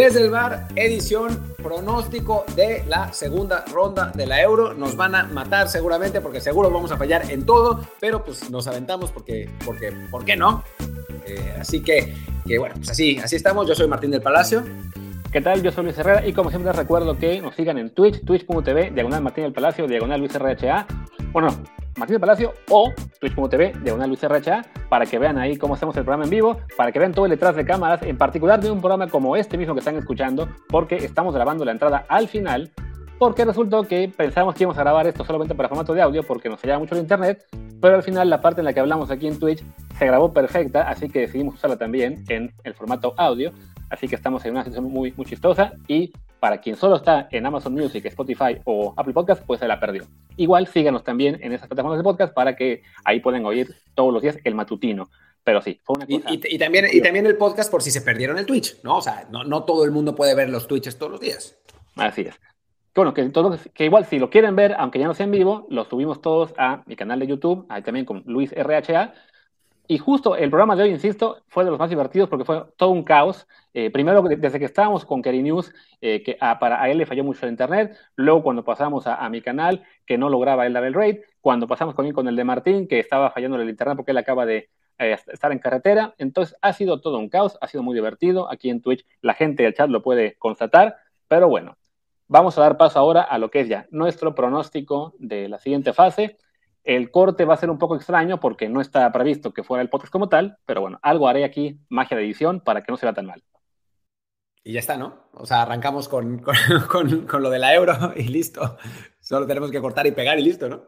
Desde el bar, edición pronóstico de la segunda ronda de la Euro. Nos van a matar seguramente porque seguro vamos a fallar en todo, pero pues nos aventamos porque, porque ¿por qué no? Eh, así que, que, bueno, pues así, así estamos. Yo soy Martín del Palacio. ¿Qué tal? Yo soy Luis Herrera y como siempre recuerdo que nos sigan en Twitch, twitch.tv, diagonal Martín del Palacio, diagonal Luis RHA. Bueno, Martín del Palacio o twitch.tv, diagonal Luis RHA, para que vean ahí cómo hacemos el programa en vivo, para que vean todo el detrás de cámaras, en particular de un programa como este mismo que están escuchando, porque estamos grabando la entrada al final, porque resultó que pensamos que íbamos a grabar esto solamente para formato de audio, porque nos fallaba mucho el internet, pero al final la parte en la que hablamos aquí en Twitch se grabó perfecta, así que decidimos usarla también en el formato audio. Así que estamos en una situación muy, muy chistosa y para quien solo está en Amazon Music, Spotify o Apple Podcast, pues se la perdió. Igual síganos también en esas plataformas de podcast para que ahí puedan oír todos los días el matutino. Pero sí, fue una cosa. Y, también, y también el podcast por si se perdieron el Twitch, ¿no? O sea, no, no todo el mundo puede ver los Twitches todos los días. Así es. Bueno, que, todo, que igual si lo quieren ver, aunque ya no sea en vivo, los subimos todos a mi canal de YouTube, ahí también con Luis RHA. Y justo el programa de hoy, insisto, fue de los más divertidos porque fue todo un caos. Eh, primero, desde que estábamos con Kerry News, eh, que para a él le falló mucho el internet. Luego, cuando pasamos a, mi canal, que no lograba él dar el raid. Cuando pasamos con, con el de Martín, que estaba fallando el internet porque él acaba de eh, estar en carretera. Entonces, ha sido todo un caos, ha sido muy divertido. Aquí en Twitch, la gente del chat lo puede constatar. Pero bueno, vamos a dar paso ahora a lo que es ya nuestro pronóstico de la siguiente fase. El corte va a ser un poco extraño porque no está previsto que fuera el podcast como tal, pero bueno, algo haré aquí, magia de edición, para que no se vea tan mal. Y ya está, ¿no? O sea, arrancamos con, con, con, lo de la euro y listo. Solo tenemos que cortar y pegar y listo, ¿no?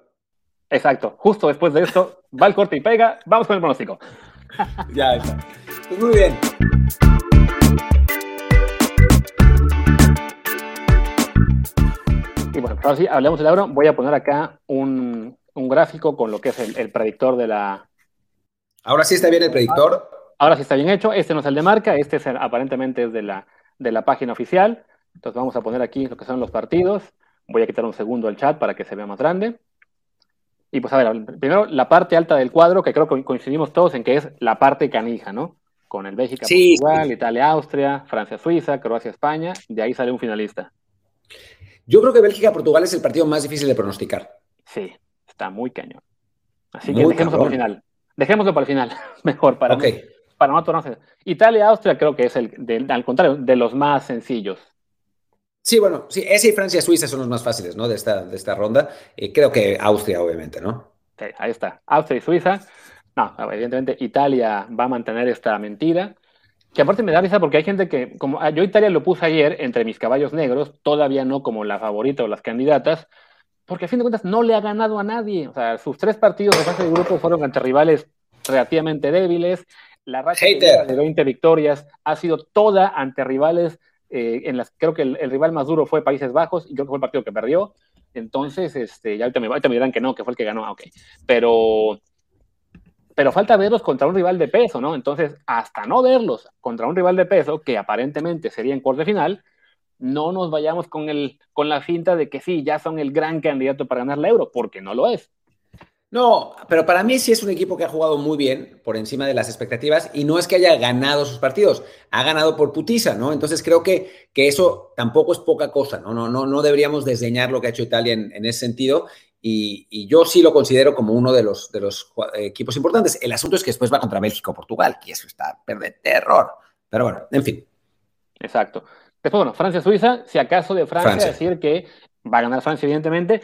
Exacto. Justo después de esto, va el corte y pega, vamos con el pronóstico. ya está. Pues muy bien. Y bueno, ahora sí, hablemos del euro. Voy a poner acá un, un gráfico con lo que es el, predictor de la... Ahora sí está bien el predictor. Ahora sí está bien hecho. Este no es el de marca, este es aparentemente es de la, de la página oficial. Entonces vamos a poner aquí lo que son los partidos. Voy a quitar un segundo el chat para que se vea más grande. Y pues a ver, primero la parte alta del cuadro, que creo que coincidimos todos en que es la parte canija, ¿no? Con el Bélgica, Portugal, Italia, Austria, Francia, Suiza, Croacia, España. De ahí sale un finalista. Yo creo que Bélgica-Portugal es el partido más difícil de pronosticar. Sí, Está muy cañón. Así que dejémoslo para el final. Dejémoslo para el final. Mejor para, para no tornarse. Italia, Austria creo que es el, al contrario, de los más sencillos. Sí, bueno, sí, ese y Francia Suiza son los más fáciles, ¿no? De esta, de esta ronda. Y creo que Austria, obviamente, ¿no? Sí, ahí está. Austria y Suiza. No, evidentemente Italia va a mantener esta mentira. Que aparte me da risa porque hay gente que, como ah, yo Italia lo puse ayer entre mis caballos negros, todavía no como la favorita o las candidatas, porque a fin de cuentas no le ha ganado a nadie. O sea, sus tres partidos de fase de grupo fueron ante rivales relativamente débiles. La racha de 20 victorias ha sido toda ante rivales eh, en las creo que el, rival más duro fue Países Bajos y creo que fue el partido que perdió. Entonces, este, ya ahorita me, ahorita me dirán que no, que fue el que ganó, ah, ok. Pero, pero falta verlos contra un rival de peso, ¿no? Entonces, hasta no verlos contra un rival de peso, que aparentemente sería en corte final, no nos vayamos con, el, con la finta de que sí, ya son el gran candidato para ganar la euro, porque no lo es. No, pero para mí sí es un equipo que ha jugado muy bien por encima de las expectativas y no es que haya ganado sus partidos, ha ganado por putiza, ¿no? Entonces creo que, que eso tampoco es poca cosa, ¿no? No, no, no deberíamos desdeñar lo que ha hecho Italia en, ese sentido y, yo sí lo considero como uno de los, de los equipos importantes. El asunto es que después va contra México o Portugal y eso está de terror. Pero bueno, en fin. Exacto. Después, bueno, Francia-Suiza, si acaso de Francia, decir que va a ganar Francia, evidentemente,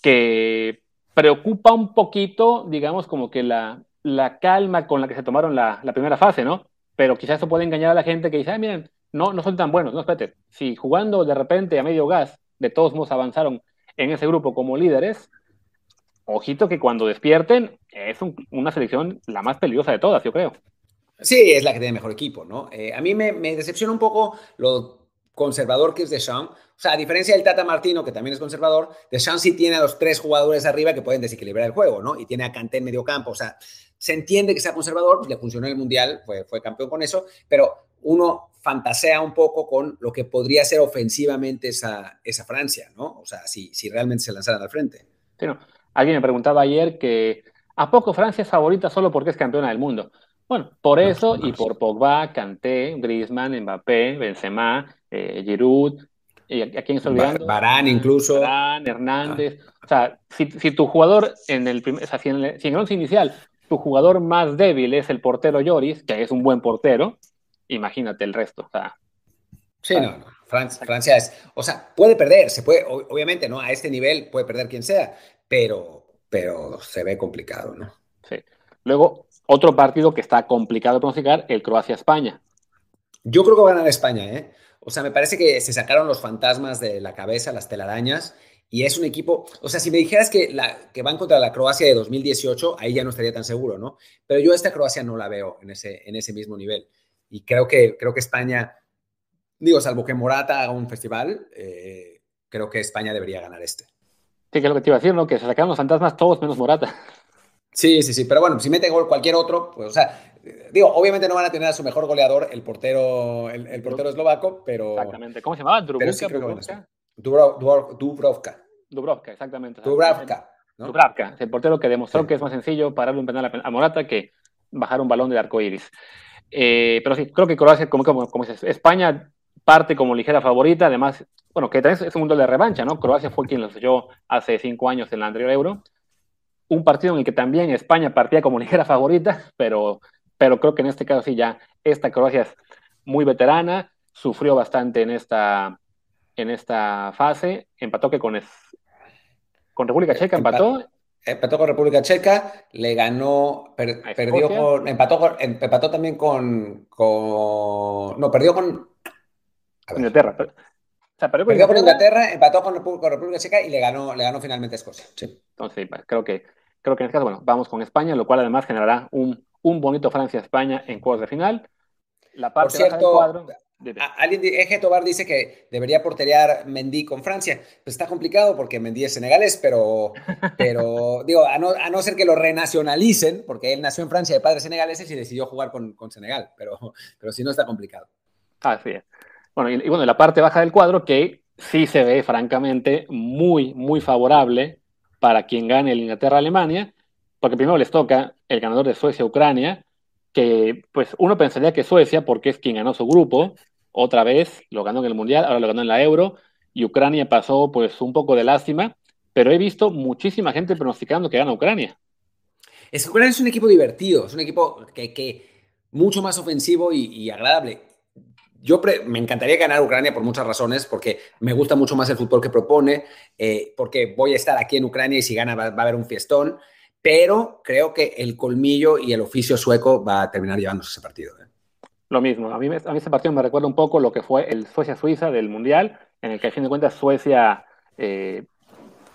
que preocupa un poquito, digamos, como que la, la calma con la que se tomaron la, la, primera fase, ¿no? Pero quizás eso puede engañar a la gente que dice, ay, miren, no, no son tan buenos, no, espérate, si jugando de repente a medio gas, de todos modos avanzaron en ese grupo como líderes, ojito que cuando despierten es una selección la más peligrosa de todas, yo creo. Sí, es la que tiene mejor equipo, ¿no? Eh, a mí me, me, decepciona un poco lo conservador que es Deschamps. O sea, a diferencia del Tata Martino, que también es conservador, Deschamps sí tiene a los tres jugadores arriba que pueden desequilibrar el juego, ¿no? Y tiene a Kanté en medio campo. O sea, se entiende que sea conservador, pues le funcionó el Mundial, fue, campeón con eso, pero uno fantasea un poco con lo que podría ser ofensivamente esa, Francia, ¿no? O sea, si, realmente se lanzaran al frente. Alguien me preguntaba ayer que ¿a poco Francia es favorita solo porque es campeona del mundo? Bueno, por eso y por Pogba, Kanté, Griezmann, Mbappé, Benzema, eh, Giroud, y a, quién estoy olvidando? Barán incluso. Barán, Hernández. O sea, si, tu jugador en el, o sea, si en el, si en el once inicial tu jugador más débil es el portero Lloris, que es un buen portero, imagínate el resto. O sea, sí, no, no. Francia, es, o sea, puede perder, se puede, obviamente, ¿no? A este nivel puede perder quien sea, pero, pero se ve complicado, ¿no? Sí. Luego, otro partido que está complicado de pronosticar, el Croacia-España. Yo creo que va a ganar España, ¿eh? O sea, me parece que se sacaron los fantasmas de la cabeza, las telarañas, y es un equipo, o sea, si me dijeras que, la, que van contra la Croacia de 2018, ahí ya no estaría tan seguro, ¿no? Pero yo esta Croacia no la veo en ese, en ese mismo nivel. Y creo que, creo que España Digo, salvo que Morata haga un festival, eh, creo que España debería ganar este. Sí, que es lo que te iba a decir, ¿no? Que se sacaron los fantasmas todos menos Morata. Sí, sí, sí, pero bueno, si mete gol cualquier otro, pues, o sea, digo, obviamente no van a tener a su mejor goleador, el portero, el, portero eslovaco, pero... Exactamente, ¿cómo se llamaba? Dubrovka. Dubrovka. Dubrovka, exactamente. Dubravka. ¿no? Dubravka, el portero que demostró que es más sencillo pararle un penal a Morata que bajar un balón de arco iris. Eh, pero sí, creo que Croacia, como, como, como dices, España parte como ligera favorita, además, bueno, que también es un mundo de revancha, ¿no? Croacia fue quien lo selló hace cinco años en el anterior Euro. Un partido en el que también España partía como ligera favorita, pero, pero creo que en este caso sí ya esta Croacia es muy veterana, sufrió bastante en esta, en esta fase, empató que con, con República Checa, empató. Empató con República Checa, le ganó, perdió con, empató, empató también con, con, no, perdió con, Inglaterra. perdió con Inglaterra, empató con, República Checa y le ganó, le ganó finalmente a Escocia. Entonces, creo que, creo que en este caso, bueno, vamos con España, lo cual además generará un, un bonito Francia-España en cuartos de final. La parte Por cierto, cuadro, alguien, Eje Tobar dice que debería porterear Mendy con Francia. Pues está complicado porque Mendy es senegalés, pero, pero digo, a no, a no, ser que lo renacionalicen, porque él nació en Francia de padres senegaleses y decidió jugar con, con Senegal, pero, pero si no está complicado. Así es. Bueno, y, bueno, la parte baja del cuadro que sí se ve francamente muy, muy favorable para quien gane el Inglaterra-Alemania, porque primero les toca el ganador de Suecia-Ucrania, que pues uno pensaría que Suecia, porque es quien ganó su grupo, otra vez lo ganó en el Mundial, ahora lo ganó en la Euro, y Ucrania pasó pues un poco de lástima, pero he visto muchísima gente pronosticando que gana Ucrania. Es Ucrania es un equipo divertido, es un equipo que, que mucho más ofensivo y agradable yo me encantaría ganar Ucrania por muchas razones, porque me gusta mucho más el fútbol que propone, eh, porque voy a estar aquí en Ucrania y si gana va, a haber un fiestón, pero creo que el colmillo y el oficio sueco va a terminar llevándose ese partido. ¿eh? Lo mismo, a mí, a mí ese partido me recuerda un poco lo que fue el Suecia-Suiza del Mundial, en el que a fin de cuentas Suecia eh,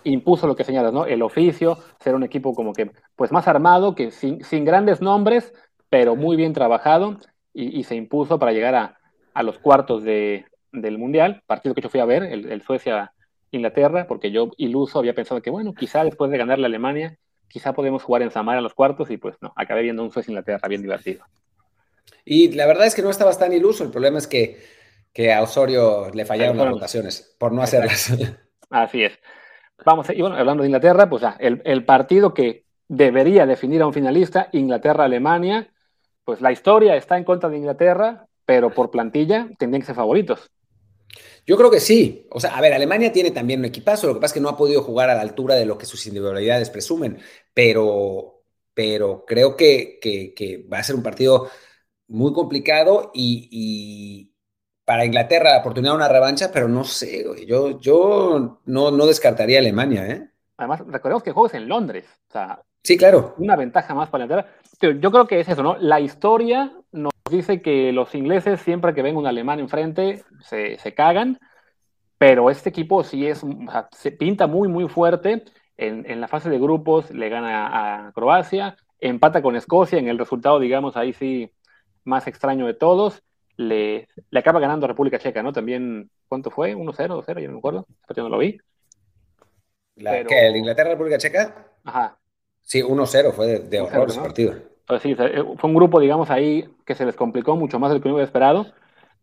impuso lo que señalas, ¿no? El oficio, ser un equipo como que pues más armado, que sin, grandes nombres, pero muy bien trabajado y se impuso para llegar a, a los cuartos de, del Mundial, partido que yo fui a ver, el, Suecia-Inglaterra, porque yo iluso había pensado que, bueno, quizá después de ganar la Alemania, quizá podemos jugar en Samara en los cuartos y pues no, acabé viendo un Suecia-Inglaterra bien divertido. Y la verdad es que no estabas tan iluso, el problema es que, que a Osorio le fallaron las rotaciones por no hacerlas. Así es. Vamos, y bueno, hablando de Inglaterra, pues el, el partido que debería definir a un finalista, Inglaterra-Alemania, pues la historia está en contra de Inglaterra, pero por plantilla tendrían que ser favoritos. Yo creo que sí. O sea, a ver, Alemania tiene también un equipazo, lo que pasa es que no ha podido jugar a la altura de lo que sus individualidades presumen, pero, pero creo que, que, va a ser un partido muy complicado y, para Inglaterra la oportunidad de una revancha, pero no sé, yo, yo no, no descartaría Alemania. ¿eh? Además, recordemos que el juego es en Londres. O sea, sí, claro. Una ventaja más para Inglaterra. Yo creo que es eso, ¿no? La historia nos dice que los ingleses siempre que ven un alemán enfrente se, se cagan, pero este equipo sí es, se pinta muy, muy fuerte. En, en, la fase de grupos le gana a Croacia, empata con Escocia, en el resultado, digamos, ahí sí, más extraño de todos. Le, le acaba ganando a República Checa, ¿no? También, ¿cuánto fue? ¿1-0? ¿2-0? Yo no me acuerdo, yo no lo vi. La, ¿Qué? ¿El Inglaterra-República Checa? Ajá. Sí, 1-0, fue de, de horror ese partido. Pues sí, fue un grupo, digamos, ahí que se les complicó mucho más de lo que hubiera esperado,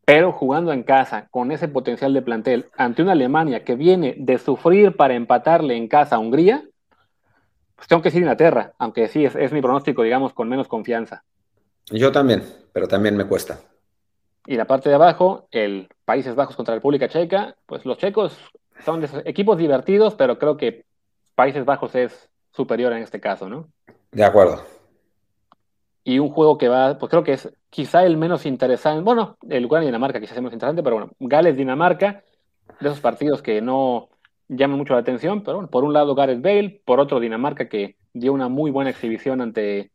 pero jugando en casa, con ese potencial de plantel, ante una Alemania que viene de sufrir para empatarle en casa a Hungría, pues tengo que decir Inglaterra, aunque sí, es, mi pronóstico, digamos, con menos confianza. Yo también, pero también me cuesta. Y la parte de abajo, el Países Bajos contra la República Checa, pues los checos son equipos divertidos, pero creo que Países Bajos es superior en este caso, ¿no? De acuerdo. Y un juego que va, pues creo que es quizá el menos interesante, bueno, el Ucrania-Dinamarca quizás es el menos interesante, pero bueno, Gales-Dinamarca, de esos partidos que no llaman mucho la atención, pero bueno, por un lado Gareth Bale, por otro Dinamarca que dio una muy buena exhibición ante,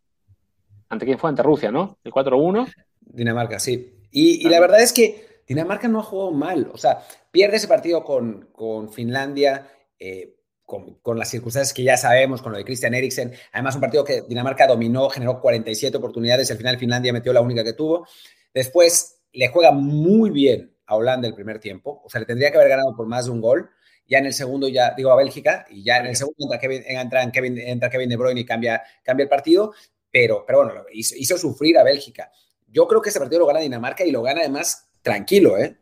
ante quién fue, ante Rusia, ¿no? El 4-1. Dinamarca, sí. Y, la verdad es que Dinamarca no ha jugado mal. O sea, pierde ese partido con, con Finlandia, eh, con, las circunstancias que ya sabemos, con lo de Christian Eriksen. Además, un partido que Dinamarca dominó, generó 47 oportunidades. Al final, Finlandia metió la única que tuvo. Después, le juega muy bien a Holanda el primer tiempo. O sea, le tendría que haber ganado por más de un gol. Ya en el segundo, ya digo a Bélgica, y ya en el segundo entra Kevin, entra Kevin, entra Kevin De Bruyne y cambia, cambia el partido. Pero, pero bueno, hizo, hizo sufrir a Bélgica. Yo creo que ese partido lo gana Dinamarca y lo gana además tranquilo, ¿eh?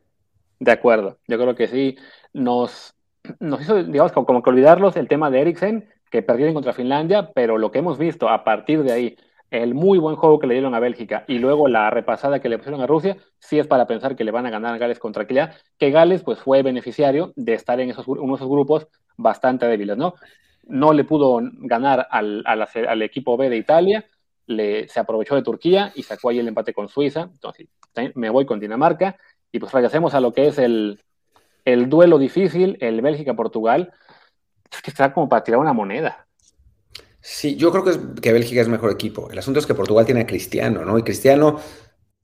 De acuerdo, yo creo que sí. Nos, nos hizo, digamos, como, que olvidarlos el tema de Eriksen, que perdieron contra Finlandia, pero lo que hemos visto a partir de ahí, el muy buen juego que le dieron a Bélgica y luego la repasada que le pusieron a Rusia, sí es para pensar que le van a ganar a Gales contra tranquilidad, que Gales pues fue beneficiario de estar en esos, uno de esos grupos bastante débiles, ¿no? No le pudo ganar al, al, al equipo B de Italia, le, se aprovechó de Turquía y sacó ahí el empate con Suiza. Entonces, me voy con Dinamarca y pues regresemos a lo que es el, el duelo difícil, el Bélgica-Portugal. Es que está como para tirar una moneda. Sí, yo creo que, es, que Bélgica es mejor equipo. El asunto es que Portugal tiene a Cristiano, ¿no? Y Cristiano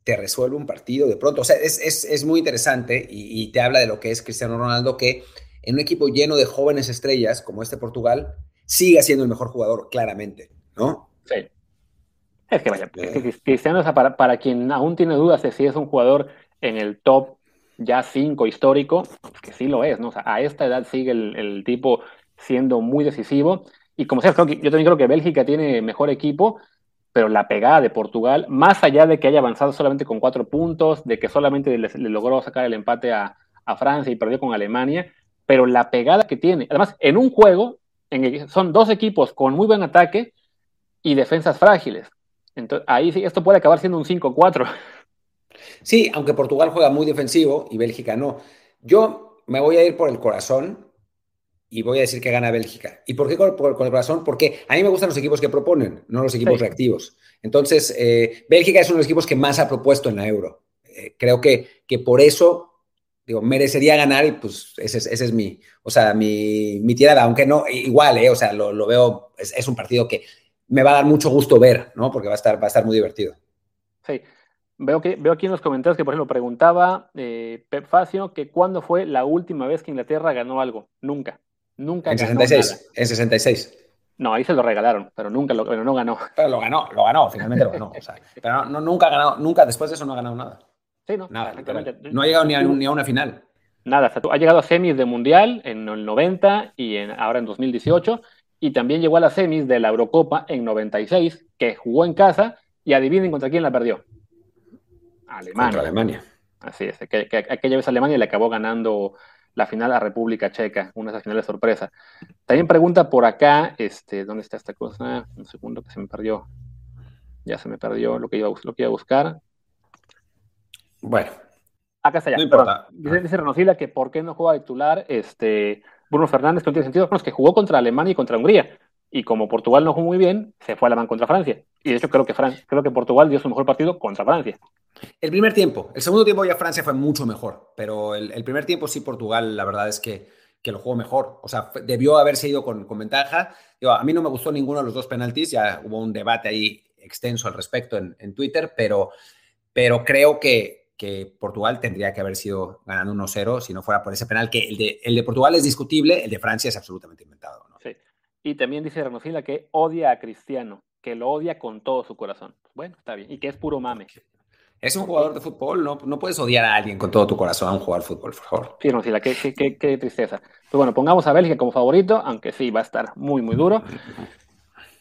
te resuelve un partido de pronto. O sea, es, es, es muy interesante y, y, te habla de lo que es Cristiano Ronaldo, que en un equipo lleno de jóvenes estrellas como este Portugal, sigue siendo el mejor jugador, claramente, ¿no? Sí. Es que vaya, Cristiano, para, para quien aún tiene dudas de si es un jugador en el top ya 5 histórico, que sí lo es, ¿no? O sea, a esta edad sigue el, tipo siendo muy decisivo. Y como sea, yo también creo que Bélgica tiene mejor equipo, pero la pegada de Portugal, más allá de que haya avanzado solamente con cuatro puntos, de que solamente le, logró sacar el empate a, a, Francia y perdió con Alemania, pero la pegada que tiene, además, en un juego, en son dos equipos con muy buen ataque y defensas frágiles. Entonces, ahí sí, esto puede acabar siendo un 5-4. Sí, aunque Portugal juega muy defensivo y Bélgica no. Yo me voy a ir por el corazón y voy a decir que gana Bélgica. ¿Y por qué con, el corazón? Porque a mí me gustan los equipos que proponen, no los equipos reactivos. Entonces, eh, Bélgica es uno de los equipos que más ha propuesto en la Euro. Eh, creo que, que por eso, digo, merecería ganar y pues ese, es mi, o sea, mi, mi tirada, aunque no, igual, eh, o sea, lo, veo, es, es, un partido que me va a dar mucho gusto ver, ¿no? Porque va a estar, va a estar muy divertido. Sí. Veo, que, veo aquí en los comentarios que, por ejemplo, preguntaba eh, Pep Facio que cuándo fue la última vez que Inglaterra ganó algo. Nunca. Nunca en 66. En 66. No, ahí se lo regalaron, pero nunca lo no ganó. Pero lo ganó, lo ganó, finalmente lo ganó. pero no, nunca ha ganado, nunca después de eso no ha ganado nada. Sí, no. Nada, no ha llegado ni a, ni a, una final. Nada, ha llegado a semis de mundial en el 90 y en, ahora en 2018 y también llegó a las semis de la Eurocopa en 96, que jugó en casa y adivinen contra quién la perdió. Alemania. Contra Alemania. Así es, que, aquella vez Alemania le acabó ganando la final a República Checa, una de esas finales sorpresa. También pregunta por acá, este, ¿dónde está esta cosa? Un segundo que se me perdió. Ya se me perdió lo que iba, lo que iba a buscar. Bueno. Acá está ya. No importa. Dice, dice que por qué no juega titular este, Bruno Fernández, que no tiene sentido, que jugó contra Alemania y contra Hungría. Y como Portugal no jugó muy bien, se fue a mano contra Francia. Y de hecho creo que, creo que Portugal dio su mejor partido contra Francia. El primer tiempo. El segundo tiempo ya Francia fue mucho mejor. Pero el, primer tiempo sí Portugal, la verdad es que, que, lo jugó mejor. O sea, debió haberse ido con, ventaja. a mí no me gustó ninguno de los dos penaltis. Ya hubo un debate ahí extenso al respecto en, en Twitter. Pero, pero creo que, que Portugal tendría que haber sido ganando 1-0 si no fuera por ese penal, que el de, el de, Portugal es discutible, el de Francia es absolutamente inventado. ¿no? Sí. Y también dice Renofila que odia a Cristiano, que lo odia con todo su corazón. Bueno, está bien. Y que es puro mame. Es un jugador de fútbol, no, no puedes odiar a alguien con todo tu corazón a un jugador de fútbol, por favor. Sí, Renofila, qué, qué, qué, tristeza. Pues bueno, pongamos a Bélgica como favorito, aunque sí, va a estar muy, muy duro.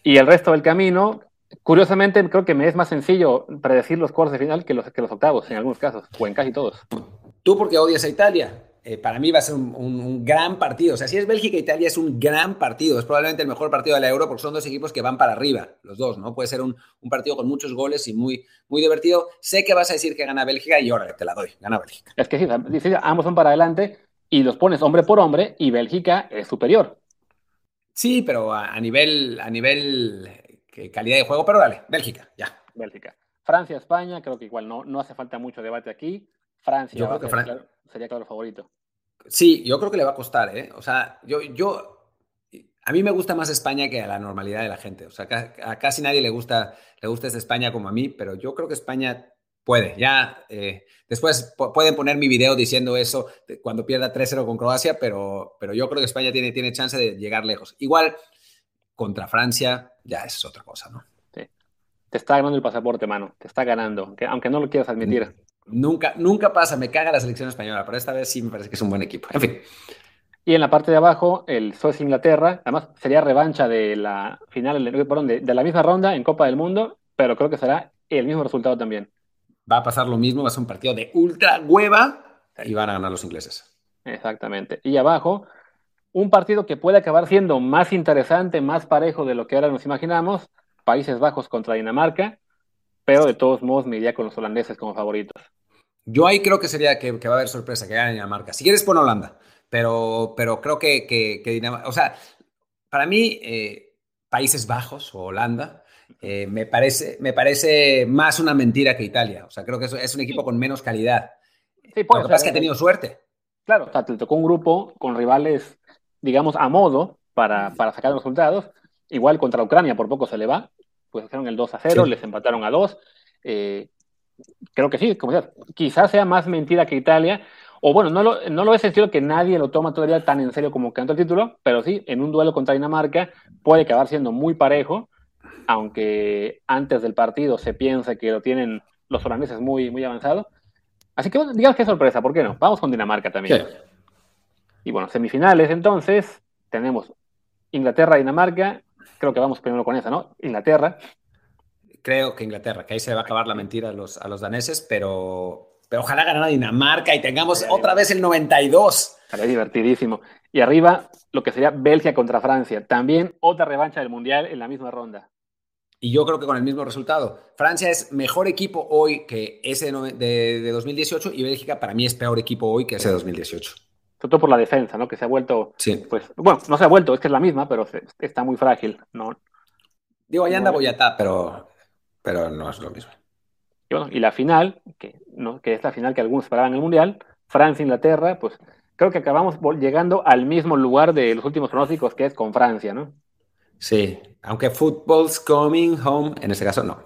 Y el resto del camino, Curiosamente, creo que me es más sencillo predecir los cuartos de final que los, que los octavos, en algunos casos, o en casi todos. ¿Tú porque odias a Italia? eh, para mí va a ser un, gran partido. O sea, si es Bélgica-Italia, es un gran partido. Es probablemente el mejor partido de la Euro porque son dos equipos que van para arriba, los dos, ¿no? Puede ser un, partido con muchos goles y muy, muy divertido. Sé que vas a decir que gana Bélgica y ahora te la doy, gana Bélgica. Es que sí, ambos son para adelante y los pones hombre por hombre y Bélgica es superior. Sí, pero a, nivel, a nivel eh, calidad de juego, pero dale, Bélgica, ya. Bélgica. Francia, España, creo que igual no, no hace falta mucho debate aquí. Francia sería claro favorito. Sí, yo creo que le va a costar, ¿eh? O sea, yo, yo, a mí me gusta más España que a la normalidad de la gente. O sea, a, casi nadie le gusta, le gusta esta España como a mí, pero yo creo que España puede. Ya, eh, después pueden poner mi video diciendo eso cuando pierda 3-0 con Croacia, pero, pero yo creo que España tiene, tiene chance de llegar lejos. Igual, contra Francia, ya es otra cosa, ¿no? Sí. Te está ganando el pasaporte, mano. Te está ganando, aunque no lo quieras admitir. Nunca, nunca pasa, me caga la selección española, pero esta vez sí me parece que es un buen equipo. En fin. Y en la parte de abajo, el Suecia-Inglaterra, además sería revancha de la final, de, de la misma ronda en Copa del Mundo, pero creo que será el mismo resultado también. Va a pasar lo mismo, va a ser un partido de ultra hueva y van a ganar los ingleses. Exactamente. Y abajo, un partido que puede acabar siendo más interesante, más parejo de lo que ahora nos imaginamos, Países Bajos contra Dinamarca, pero de todos modos me iría con los holandeses como favoritos. Yo ahí creo que sería que, va a haber sorpresa, que gane Dinamarca. Si quieres, pon Holanda, pero, pero creo que, que, Dinamarca, o sea, para mí, eh, Países Bajos o Holanda, eh, me, parece, me parece más una mentira que Italia. O sea, creo que es, es un equipo con menos calidad. Sí, Lo que pasa es que ha tenido suerte. Claro, o sea, te tocó un grupo con rivales, digamos, a modo para, para sacar los resultados. Igual contra Ucrania por poco se le va, pues hicieron el 2 a 0, les empataron a 2. Eh, creo que sí, como sea, quizás sea más mentira que Italia, o bueno, no lo, no lo he sentido que nadie lo toma todavía tan en serio como cantó el título, pero sí, en un duelo contra Dinamarca puede acabar siendo muy parejo, aunque antes del partido se piensa que lo tienen los holandeses muy, muy avanzado. Así que bueno, digamos que sorpresa, ¿por qué no? Vamos con Dinamarca también. Y bueno, semifinales entonces, tenemos Inglaterra-Dinamarca, creo que vamos primero con esa, ¿no? Inglaterra creo que Inglaterra, que ahí se va a acabar la mentira a los, a los daneses, pero, pero ojalá ganara Dinamarca y tengamos otra vez el 92. Sería divertidísimo. Y arriba, lo que sería Bélgica contra Francia. También otra revancha del Mundial en la misma ronda. Y yo creo que con el mismo resultado. Francia es mejor equipo hoy que ese de, de, 2018 y Bélgica para mí es peor equipo hoy que ese de 2018. Sobre todo por la defensa, ¿no? Que se ha vuelto. Sí. Pues, bueno, no se ha vuelto, es que es la misma, pero está muy frágil, ¿no? Digo, ahí anda Boyatá, pero pero no es lo mismo. Y, bueno, y la final, que, ¿no? que es la final que algunos esperaban en el Mundial, Francia-Inglaterra, pues creo que acabamos llegando al mismo lugar de los últimos pronósticos, que es con Francia, ¿no? Sí, aunque football's coming home, en este caso no.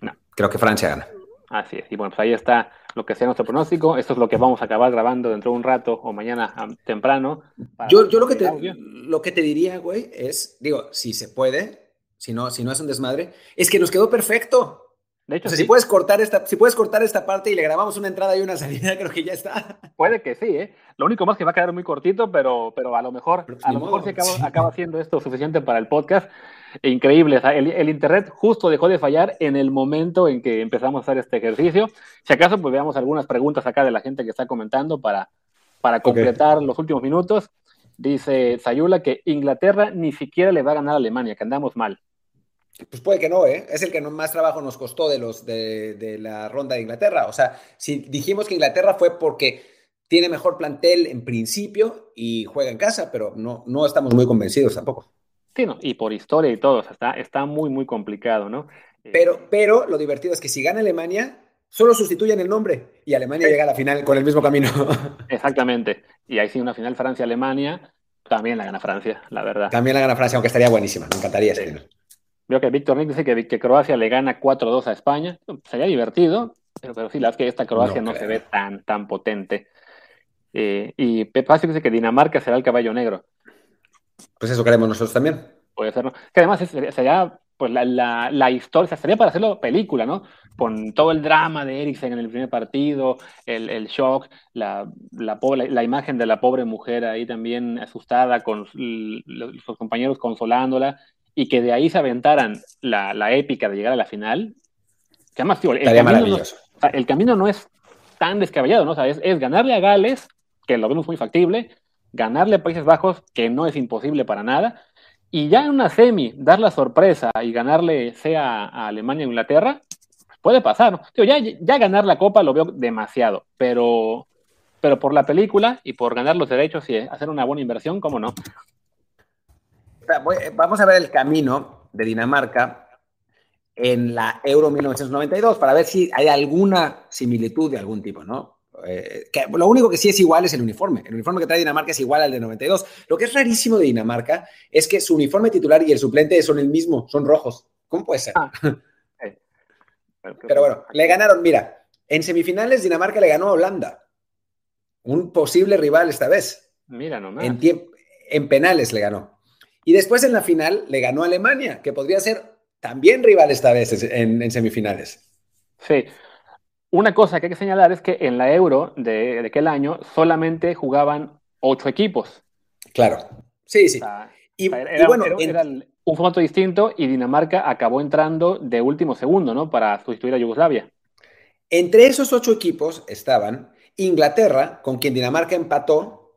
No. Creo que Francia gana. Así es. Y bueno, pues ahí está lo que sea nuestro pronóstico. Esto es lo que vamos a acabar grabando dentro de un rato o mañana temprano. Yo, yo lo, que te, lo que te diría, güey, es, digo, si se puede, si no, si no es un desmadre, es que nos quedó perfecto. De hecho, si, puedes cortar esta, si puedes cortar esta parte y le grabamos una entrada y una salida, creo que ya está. Puede que sí, ¿eh? Lo único más que va a quedar muy cortito, pero, pero a lo mejor, pues a lo mejor se acaba, acaba, siendo esto suficiente para el podcast. Increíble, el, internet justo dejó de fallar en el momento en que empezamos a hacer este ejercicio. Si acaso, pues veamos algunas preguntas acá de la gente que está comentando para, para completar los últimos minutos. Dice Sayula que Inglaterra ni siquiera le va a ganar a Alemania, que andamos mal. Pues puede que no, ¿eh? Es el que más trabajo nos costó de, los, de, la ronda de Inglaterra. O sea, si dijimos que Inglaterra fue porque tiene mejor plantel en principio y juega en casa, pero no, no estamos muy convencidos tampoco. Sí, no, y por historia y todo, está, está muy, muy complicado, ¿no? Eh, pero, pero lo divertido es que si gana Alemania, solo sustituyen el nombre y Alemania llega a la final con el mismo camino. Exactamente. Y ahí sí, una final Francia-Alemania, también la gana Francia, la verdad. También la gana Francia, aunque estaría buenísima, me encantaría sí. Veo que Víctor Nick dice que, Croacia le gana 4-2 a España. Sería divertido, pero, sí, la verdad es que esta Croacia no, se ve tan, tan potente. Eh, y Pepe dice que Dinamarca será el caballo negro. Pues eso queremos nosotros también. Puede ser, ¿no? Que además sería, pues la, la, historia, sería para hacerlo película, ¿no? Con todo el drama de Eriksen en el primer partido, el, el shock, la, la, la, imagen de la pobre mujer ahí también asustada, con sus compañeros consolándola, y que de ahí se aventaran la, la épica de llegar a la final, que además, tío, el, camino no, el camino no es tan descabellado, ¿no? O sea, es, ganarle a Gales que lo vemos muy factible, ganarle a Países Bajos, que no es imposible para nada, y ya en una semi, dar la sorpresa y ganarle sea a Alemania o Inglaterra, puede pasar. ¿no? ya, ya ganar la Copa lo veo demasiado, pero, pero por la película y por ganar los derechos y hacer una buena inversión, ¿cómo no? Vamos a ver el camino de Dinamarca en la Euro 1992 para ver si hay alguna similitud de algún tipo, ¿no? Eh, lo único que sí es igual es el uniforme. El uniforme que trae Dinamarca es igual al de 92. Lo que es rarísimo de Dinamarca es que su uniforme titular y el suplente son el mismo, son rojos. ¿Cómo puede ser? Ah, Pero bueno, le ganaron, mira, en semifinales Dinamarca le ganó a Holanda, un posible rival esta vez. Mira nomás. En, en penales le ganó. Y después en la final le ganó a Alemania, que podría ser también rival esta vez en, en semifinales. Sí, una cosa que hay que señalar es que en la Euro de, aquel año solamente jugaban ocho equipos. Claro, sí, sí. y, bueno, era, un formato distinto y Dinamarca acabó entrando de último segundo, ¿no? Para sustituir a Yugoslavia. Entre esos ocho equipos estaban Inglaterra, con quien Dinamarca empató,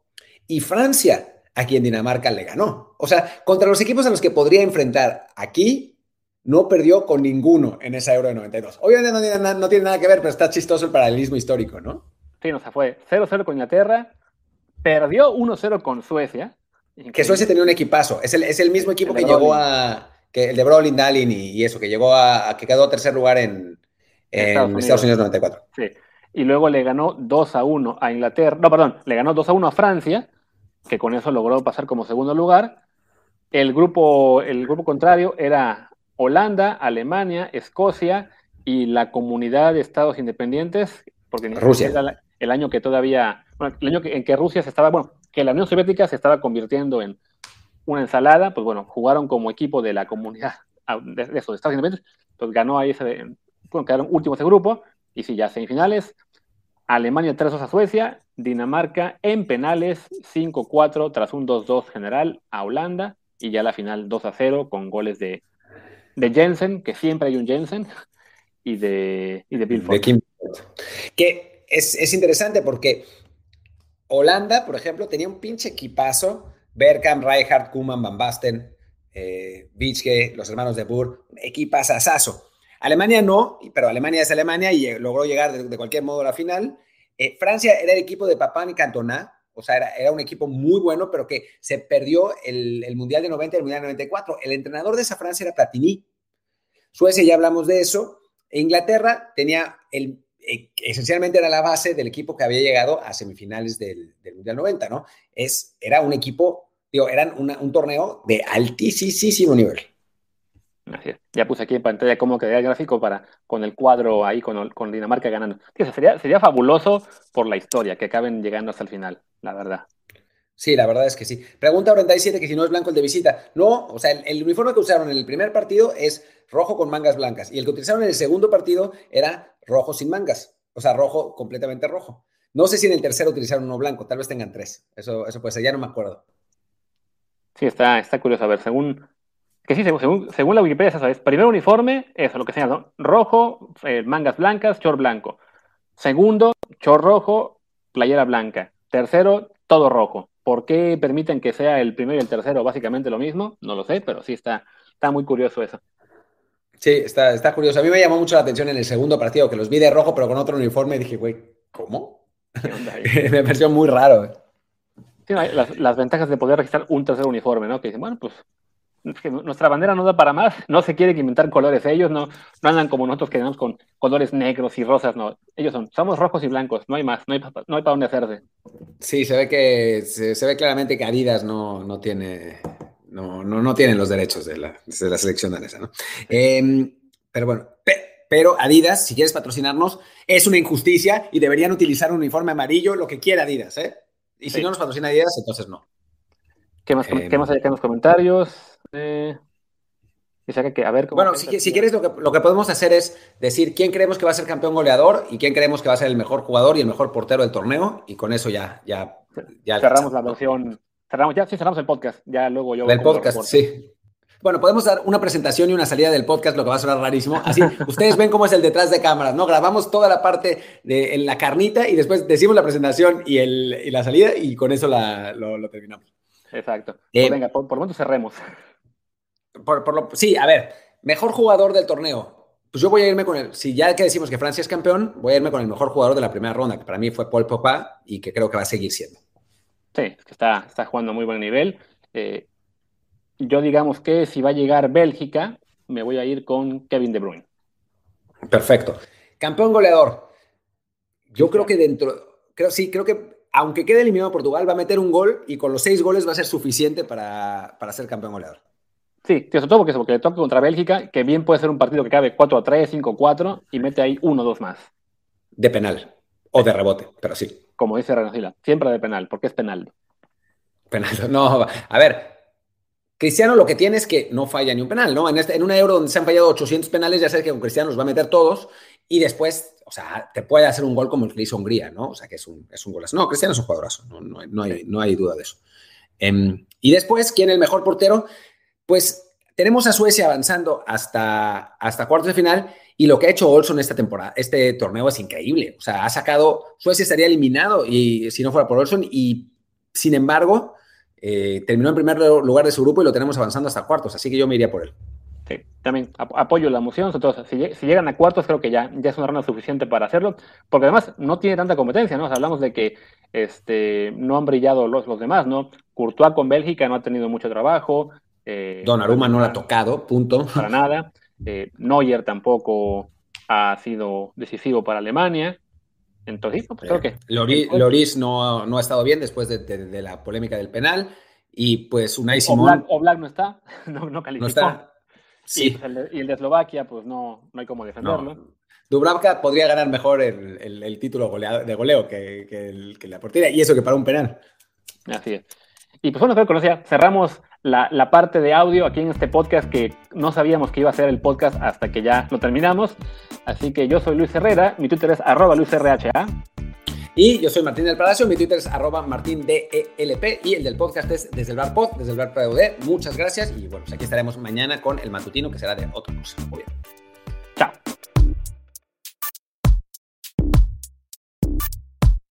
y Francia, a quien Dinamarca le ganó. O sea, contra los equipos a los que podría enfrentar aquí, no perdió con ninguno en esa Euro de 92. Obviamente no tiene, nada que ver, pero está chistoso el paralelismo histórico, ¿no? Sí, no, se fue 0-0 con Inglaterra, perdió 1-0 con Suecia. Que Suecia tenía un equipazo, es el, mismo equipo que llegó a, que el de Brolin, Dalin y, eso, que llegó a, que quedó tercer lugar en, Estados, Unidos. 94. Sí, y luego le ganó 2 1 a Inglaterra, no, perdón, le ganó 2 1 a Francia, que con eso logró pasar como segundo lugar. El grupo, el grupo contrario era Holanda, Alemania, Escocia y la comunidad de estados independientes, porque Rusia. Era el año que todavía, bueno, el año en que Rusia se estaba, bueno, que la Unión Soviética se estaba convirtiendo en una ensalada, pues bueno, jugaron como equipo de la comunidad de, esos estados independientes, pues ganó ahí ese, bueno, quedaron últimos de grupo, y sí, ya semifinales, Alemania 3-2 a Suecia, Dinamarca en penales 5-4 tras un 2-2 general a Holanda, y ya la final 2-0 con goles de de Jensen, que siempre hay un Jensen, y de, y de Bill Que es, interesante porque Holanda, por ejemplo, tenía un pinche equipazo. Bergkamp, Rijkaard, Koeman, Van Basten, eh, los hermanos de Burr, equipazazazo. Alemania no, pero Alemania es Alemania y logró llegar de, cualquier modo a la final. Eh, Francia era el equipo de Papán y Cantona, o sea, era, un equipo muy bueno, pero que se perdió el, Mundial de 90 y el Mundial de 94. El entrenador de esa Francia era Platini. Suecia, ya hablamos de eso. Inglaterra tenía el, e, esencialmente era la base del equipo que había llegado a semifinales del, Mundial 90, ¿no? Es, era un equipo, digo, eran un torneo de altísimo nivel. Ya puse aquí en pantalla cómo quedaría el gráfico para, con el cuadro ahí, con, con Dinamarca ganando. sería, sería fabuloso por la historia, que acaben llegando hasta el final, la verdad. Sí, la verdad es que sí. Pregunta 47 que si no es blanco el de visita. No, o sea, el, uniforme que usaron en el primer partido es rojo con mangas blancas y el que utilizaron en el segundo partido era rojo sin mangas, o sea, rojo completamente rojo. No sé si en el tercero utilizaron uno blanco, tal vez tengan tres. Eso, eso puede ser, ya no me acuerdo. Sí, está, está curioso. A ver, según que sí, según, según la Wikipedia, ¿sabes? Primer uniforme, eso, lo que sea, ¿no? Rojo, eh, mangas blancas, short blanco. Segundo, short rojo, playera blanca. Tercero, todo rojo. ¿Por qué permiten que sea el primero y el tercero básicamente lo mismo? No lo sé, pero sí está, está muy curioso eso. Sí, está, está curioso. A mí me llamó mucho la atención en el segundo partido, que los vi de rojo, pero con otro uniforme, y dije, güey, ¿cómo? me pareció muy raro. Eh. Las, las, ventajas de poder registrar un tercer uniforme, ¿no? Que dicen, bueno, pues nuestra bandera no da para más, no se quiere inventar colores, ellos no, no andan como nosotros que tenemos con colores negros y rosas, no, ellos son, somos rojos y blancos, no hay más, no hay, no hay para dónde hacerse. Sí, se ve que se, ve claramente que Adidas no, no tiene, no, no, no tienen los derechos de la, de la selección danesa, ¿no? Em, pero bueno, pero Adidas, si quieres patrocinarnos, es una injusticia y deberían utilizar un uniforme amarillo, lo que quiera Adidas, ¿eh? Y si no nos patrocina Adidas, entonces no. ¿Qué más, ¿qué más hay acá en los comentarios? Eh, que, a ver, bueno, si, quieres, lo que, lo que podemos hacer es decir quién creemos que va a ser campeón goleador y quién creemos que va a ser el mejor jugador y el mejor portero del torneo. Y con eso ya. ya, ya cerramos la versión. Cerramos, ya, sí, cerramos el podcast. Ya luego yo. El podcast, sí. Bueno, podemos dar una presentación y una salida del podcast, lo que va a sonar rarísimo. Así, ustedes ven cómo es el detrás de cámaras, ¿no? Grabamos toda la parte de la carnita y después decimos la presentación y, el, la salida y con eso lo, terminamos. Exacto. Eh, pues venga, por, por lo menos cerremos. Por, lo, sí, a ver, mejor jugador del torneo. Pues yo voy a irme con el, si ya que decimos que Francia es campeón, voy a irme con el mejor jugador de la primera ronda, que para mí fue Paul Pogba y que creo que va a seguir siendo. Sí, es que está, está jugando a muy buen nivel. Eh, yo digamos que si va a llegar Bélgica, me voy a ir con Kevin De Bruyne. Perfecto. Campeón goleador. Yo creo que dentro, creo sí, creo que aunque quede eliminado Portugal, va a meter un gol y con los seis goles va a ser suficiente para, para ser campeón goleador. Sí, sobre todo porque, porque le toca contra Bélgica, que bien puede ser un partido que cabe 4 a 3, 5 a 4 y mete ahí uno o dos más. De penal o de rebote, pero sí. Como dice Renacila, siempre de penal, porque es penal. Penal, no, a ver, Cristiano lo que tiene es que no falla ni un penal, ¿no? En, este, en una euro donde se han fallado 800 penales, ya sabes que con Cristiano los va a meter todos y después, o sea, te puede hacer un gol como el que le hizo Hungría, ¿no? O sea, que es un, es un golazo. No, Cristiano es un jugadorazo, no, no, hay, no hay, duda de eso. Em, y después, ¿quién es el mejor portero? Pues tenemos a Suecia avanzando hasta, hasta cuartos de final y lo que ha hecho Olson esta temporada, este torneo es increíble. O sea, ha sacado, Suecia estaría eliminado y si no fuera por Olson y sin embargo eh, terminó en primer lugar de su grupo y lo tenemos avanzando hasta cuartos, así que yo me iría por él. Sí, también apoyo la moción, si, llegan a cuartos creo que ya, ya es una ronda suficiente para hacerlo, porque además no tiene tanta competencia, ¿no? hablamos de que este, no han brillado los, los demás, ¿no? Courtois con Bélgica no ha tenido mucho trabajo, eh, Don Aruma no lo ha tocado, punto. Para nada. Eh, Neuer tampoco ha sido decisivo para Alemania. Entonces, pues creo que. Loris, no, no, ha estado bien después de, la polémica del penal. Y pues Unai Simón. Oblak, no está, no, calificó. No está. Sí. Y, el de, Eslovaquia, pues no, no hay cómo defenderlo. Dubravka podría ganar mejor el, título de goleo que, que, la portería, y eso que para un penal. Así es. Y pues bueno, creo que cerramos la, parte de audio aquí en este podcast que no sabíamos que iba a ser el podcast hasta que ya lo terminamos. Así que yo soy Luis Herrera, mi Twitter es arroba luisrha. Y yo soy Martín del Palacio, mi Twitter es arroba martindelp y el del podcast es desde el bar pod, desde el bar POD. Muchas gracias y bueno, pues aquí estaremos mañana con el matutino que será de otra cosa. Muy bien.